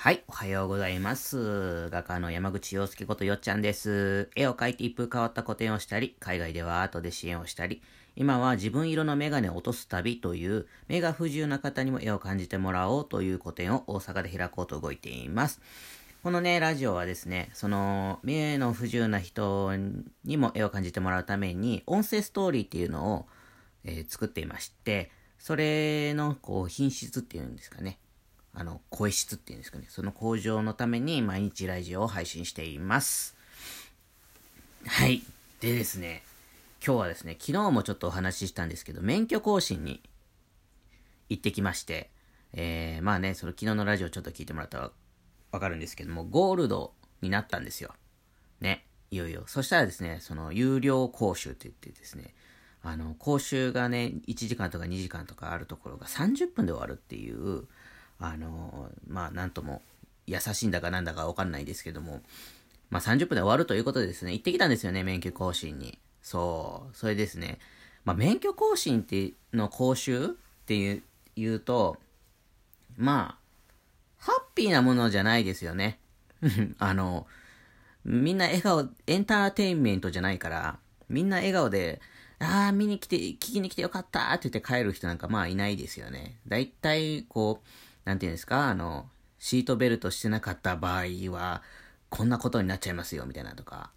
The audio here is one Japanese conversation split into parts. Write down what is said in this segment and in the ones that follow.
はい、おはようございます。画家の山口洋介ことよっちゃんです。絵を描いて一風変わった個展をしたり、海外ではアートで支援をしたり、今は自分色のメガネを落とす旅という、目が不自由な方にも絵を感じてもらおうという個展を大阪で開こうと動いています。このね、ラジオはですね、その、目の不自由な人にも絵を感じてもらうために、音声ストーリーっていうのを、えー、作っていまして、それの、こう、品質っていうんですかね。あの、声質っていうんですかね。その向上のために毎日ラジオを配信しています。はい。でですね、今日はですね、昨日もちょっとお話ししたんですけど、免許更新に行ってきまして、えー、まあね、その昨日のラジオちょっと聞いてもらったらわかるんですけども、ゴールドになったんですよ。ね。いよいよ。そしたらですね、その有料講習って言ってですね、あの、講習がね、1時間とか2時間とかあるところが30分で終わるっていう、あの、まあ、なんとも優しいんだかなんだかわかんないですけども、まあ、30分で終わるということでですね、行ってきたんですよね、免許更新に。そう、それですね、まあ、免許更新っての講習っていう言うと、まあ、ハッピーなものじゃないですよね。あの、みんな笑顔、エンターテインメントじゃないから、みんな笑顔で、ああ、見に来て、聞きに来てよかったって言って帰る人なんかまあいないですよね。だいたい、こう、なんていうんですか、あの、シートベルトしてなかった場合は、こんなことになっちゃいますよ、みたいなとか、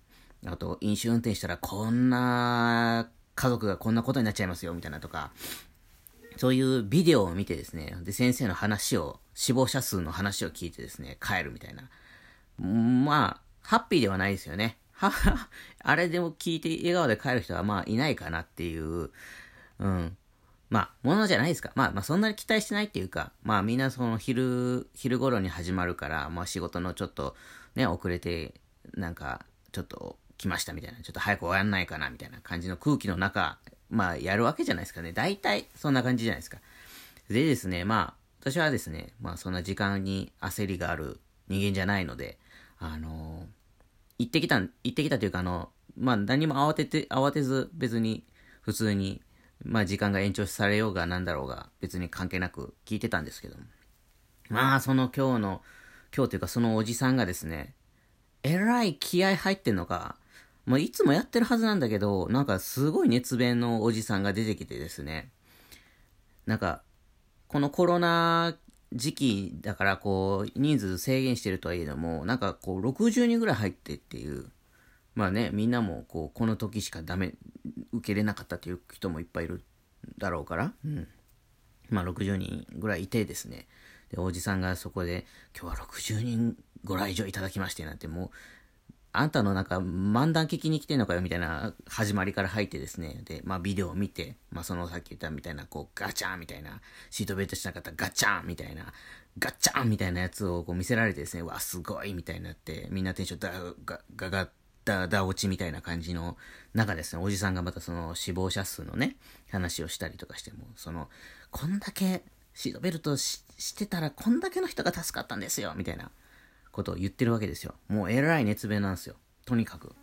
あと、飲酒運転したら、こんな家族がこんなことになっちゃいますよ、みたいなとか、そういうビデオを見てですね、で、先生の話を、死亡者数の話を聞いてですね、帰るみたいな。まあ、ハッピーではないですよね。はは、あれでも聞いて笑顔で帰る人はまあいないかなっていう、うん。まあ、ものじゃないですか。まあ、まあ、そんなに期待してないっていうか、まあ、みんなその昼、昼頃に始まるから、まあ、仕事のちょっとね、遅れて、なんか、ちょっと来ましたみたいな、ちょっと早く終わんないかな、みたいな感じの空気の中、まあ、やるわけじゃないですかね。大体、そんな感じじゃないですか。でですね、まあ、私はですね、まあ、そんな時間に焦りがある人間じゃないので、あのー、行ってきた、行ってきたというか、あの、まあ、何も慌てて、慌てず、別に、普通に、まあ時間が延長されようがなんだろうが別に関係なく聞いてたんですけども。まあその今日の、今日というかそのおじさんがですね、えらい気合入ってんのか、もういつもやってるはずなんだけど、なんかすごい熱弁のおじさんが出てきてですね、なんか、このコロナ時期だからこう、人数制限してるとはいえども、なんかこう、60人ぐらい入ってっていう、まあね、みんなもこう、この時しかダメ、受けれなかったという人もいっぱいいるだろうから、うん。まあ60人ぐらいいてですね。で、おじさんがそこで、今日は60人ご来場いただきましてなんてもう、あんたのなんか漫談聞きに来てんのかよみたいな始まりから入ってですね。で、まあビデオを見て、まあそのさっき言ったみたいなこうガチャンみたいな、シートベルトしなかったガチャンみたいな、ガチャンみたいなやつをこう見せられてですね、わ、すごいみたいになって、みんなテンションだ、が、ががだ、だ落ちみたいな感じの中ですね、おじさんがまたその死亡者数のね、話をしたりとかしても、その、こんだけシートベルトしてたらこんだけの人が助かったんですよ、みたいなことを言ってるわけですよ。もうえらい熱弁なんですよ。とにかく。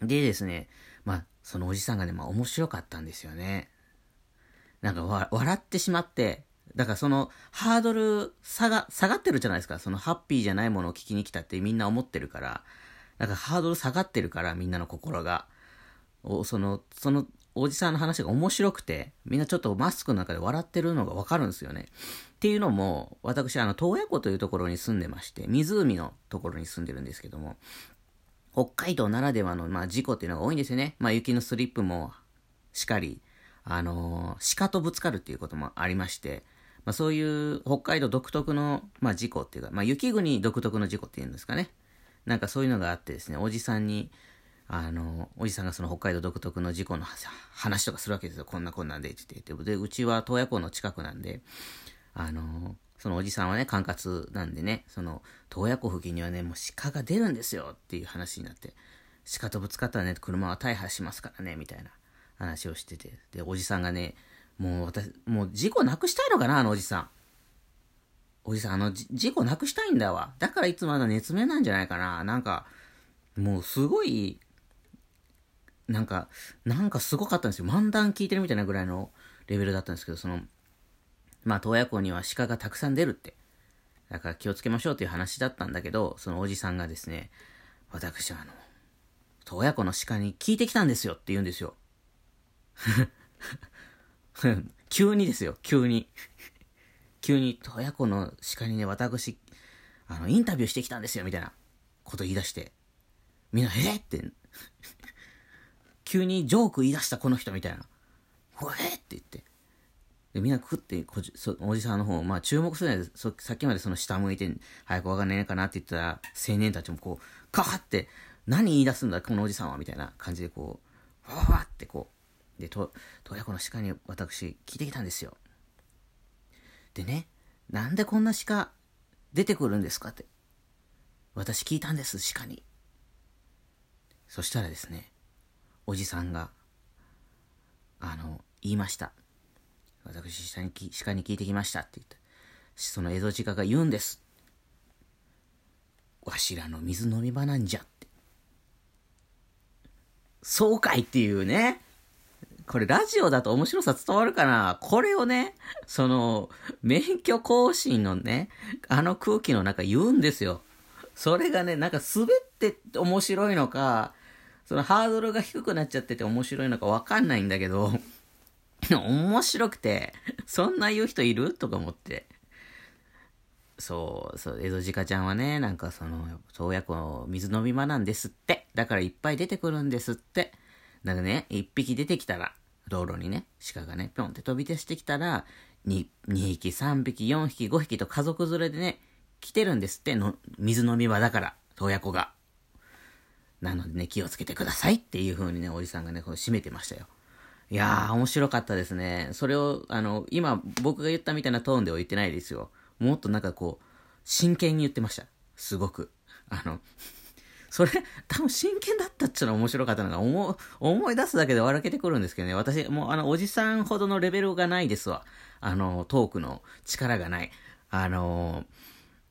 でですね、まあ、そのおじさんがね、まあ面白かったんですよね。なんか笑ってしまって、だからそのハードル下が、下がってるじゃないですか。そのハッピーじゃないものを聞きに来たってみんな思ってるから、なんかハードル下がってるから、みんなの心が。おその、その、おじさんの話が面白くて、みんなちょっとマスクの中で笑ってるのがわかるんですよね。っていうのも、私、あの、洞爺湖というところに住んでまして、湖のところに住んでるんですけども、北海道ならではの、まあ、事故っていうのが多いんですよね。まあ、雪のスリップもしかり、あのー、鹿とぶつかるっていうこともありまして、まあ、そういう北海道独特の、まあ、事故っていうか、まあ、雪国独特の事故っていうんですかね。なんかそういうのがあってですね、おじさんに、あの、おじさんがその北海道独特の事故の話とかするわけですよ。こんなこんなんでって言って。で、うちは洞爺湖の近くなんで、あの、そのおじさんはね、管轄なんでね、その、洞爺湖付近にはね、もう鹿が出るんですよっていう話になって、鹿とぶつかったらね、車は大破しますからね、みたいな話をしてて。で、おじさんがね、もう私、もう事故なくしたいのかな、あのおじさん。おじさん、あの、事故なくしたいんだわ。だからいつもあの熱名なんじゃないかな。なんか、もうすごい、なんか、なんかすごかったんですよ。漫談聞いてるみたいなぐらいのレベルだったんですけど、その、まあ、洞爺湖には鹿がたくさん出るって。だから気をつけましょうという話だったんだけど、そのおじさんがですね、私はあの、洞爺湖の鹿に聞いてきたんですよって言うんですよ。急にですよ、急に。急に、洞爺湖の鹿にね、私、あの、インタビューしてきたんですよ、みたいなこと言い出して。みんな、え？って、急にジョーク言い出したこの人みたいな。ほえ？って言って。で、みんな食ってこじそ、おじさんの方、まあ注目するのそさっきまでその下向いて、早くわかんねえかなって言ったら、青年たちもこう、カーって、何言い出すんだ、このおじさんは、みたいな感じでこう、わわってこう、で、と、洞爺湖の鹿に私、聞いてきたんですよ。でね、なんでこんな鹿出てくるんですかって。私聞いたんです、鹿に。そしたらですね、おじさんが、あの、言いました。私、下に鹿に聞いてきましたって言って、その江戸鹿が言うんです。わしらの水飲み場なんじゃって。そうかいっていうね。これラジオだと面白さ伝わるかな？これをね、その、免許更新のね、あの空気の中言うんですよ。それがね、なんか滑って面白いのか、そのハードルが低くなっちゃってて面白いのかわかんないんだけど、面白くて、そんな言う人いる？とか思って。そう、そう、江戸鹿ちゃんはね、なんかその、洞爺湖の水飲み場なんですって。だからいっぱい出てくるんですって。だかね、一匹出てきたら、道路にね、鹿がね、ぴょんって飛び出してきたら、2, 2匹、3匹、4匹、5匹と家族連れでね、来てるんですっての、水飲み場だから、洞爺湖が。なのでね、気をつけてくださいっていう風にね、おじさんがね、こう締めてましたよ。いやー、面白かったですね。それを、あの、今、僕が言ったみたいなトーンでは言ってないですよ。もっとなんかこう、真剣に言ってました。すごく。あの、それ、多分真剣だったっちゅうの面白かったのが、思、思い出すだけで笑けてくるんですけどね。私、もうあの、おじさんほどのレベルがないですわ。あの、トークの力がない。あの、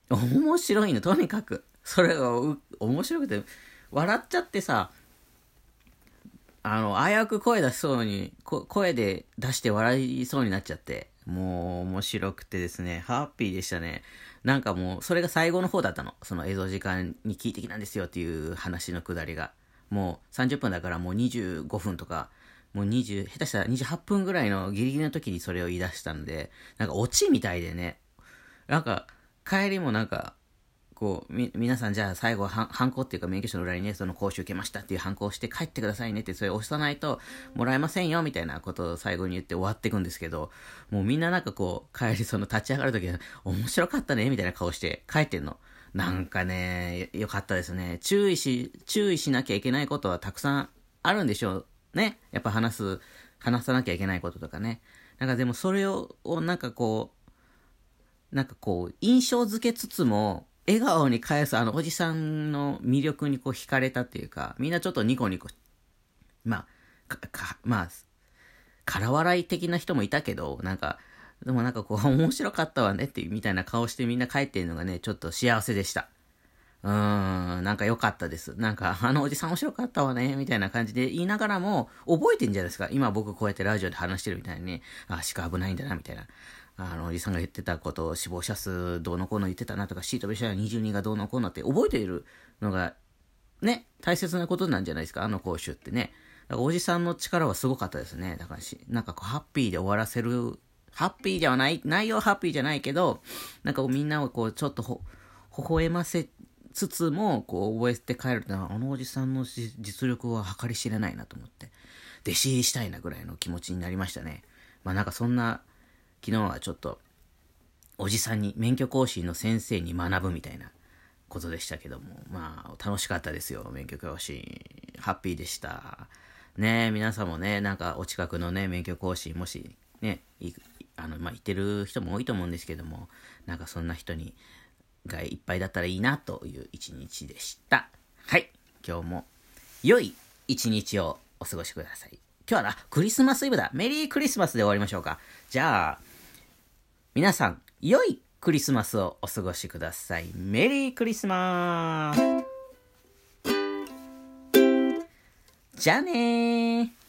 面白いの、とにかく。それが、面白くて、笑っちゃってさ、あの、危うく声出しそうに、声で出して笑いそうになっちゃって、もう面白くてですね、ハッピーでしたね。なんかもう、それが最後の方だったの。その映像時間に聞いてきたんですよっていう話のくだりが。もう30分だからもう25分とか、もう20、下手したら28分ぐらいのギリギリの時にそれを言い出したんで、なんか落ちみたいでね、なんか帰りもなんか、こう、み、皆さんじゃあ最後は、ハンコっていうか免許証の裏にね、その講習受けましたっていうハンコをして帰ってくださいねって、それ押さないともらえませんよみたいなことを最後に言って終わっていくんですけど、もうみんななんかこう、帰りその立ち上がるときは、面白かったねみたいな顔して帰ってんの。なんかね、よかったですね。注意し、注意しなきゃいけないことはたくさんあるんでしょうね。やっぱ話す、話さなきゃいけないこととかね。なんかでもそれを、をなんかこう、なんかこう、印象付けつつも、笑顔に返すあのおじさんの魅力にこう惹かれたっていうか、みんなちょっとニコニコ、まあ、か、まあ、空笑い的な人もいたけど、なんか、でもなんかこう、面白かったわねっていうみたいな顔してみんな帰ってるのがね、ちょっと幸せでした。うーん、なんか良かったです。なんか、あのおじさん面白かったわね、みたいな感じで言いながらも、覚えてんじゃないですか。今僕こうやってラジオで話してるみたいにね、あ、鹿危ないんだな、みたいな。あの、おじさんが言ってたことを死亡者数どうのこうの言ってたなとか、シートベシャー22がどうのこうのって覚えているのが、ね、大切なことなんじゃないですか、あの講習ってね。だからおじさんの力はすごかったですね。だからし、なんかこう、ハッピーで終わらせる、ハッピーではない、内容ハッピーじゃないけど、なんかみんなをこう、ちょっとほ、微笑ませつつも、こう、覚えて帰ると、あのおじさんの実力は計り知れないなと思って、弟子入りしたいなぐらいの気持ちになりましたね。まあなんかそんな、昨日はちょっと、おじさんに、免許講師の先生に学ぶみたいなことでしたけども、まあ、楽しかったですよ、免許講師。ハッピーでした。ね皆さんもね、なんかお近くのね、免許講師、もし、ね、いあの、まあ、行ってる人も多いと思うんですけども、なんかそんな人に、がいっぱいだったらいいなという一日でした。はい。今日も良い一日をお過ごしください。今日はな、クリスマスイブだ。メリークリスマスで終わりましょうか。じゃあ、皆さん、良いクリスマスをお過ごしください。メリークリスマスじゃあねー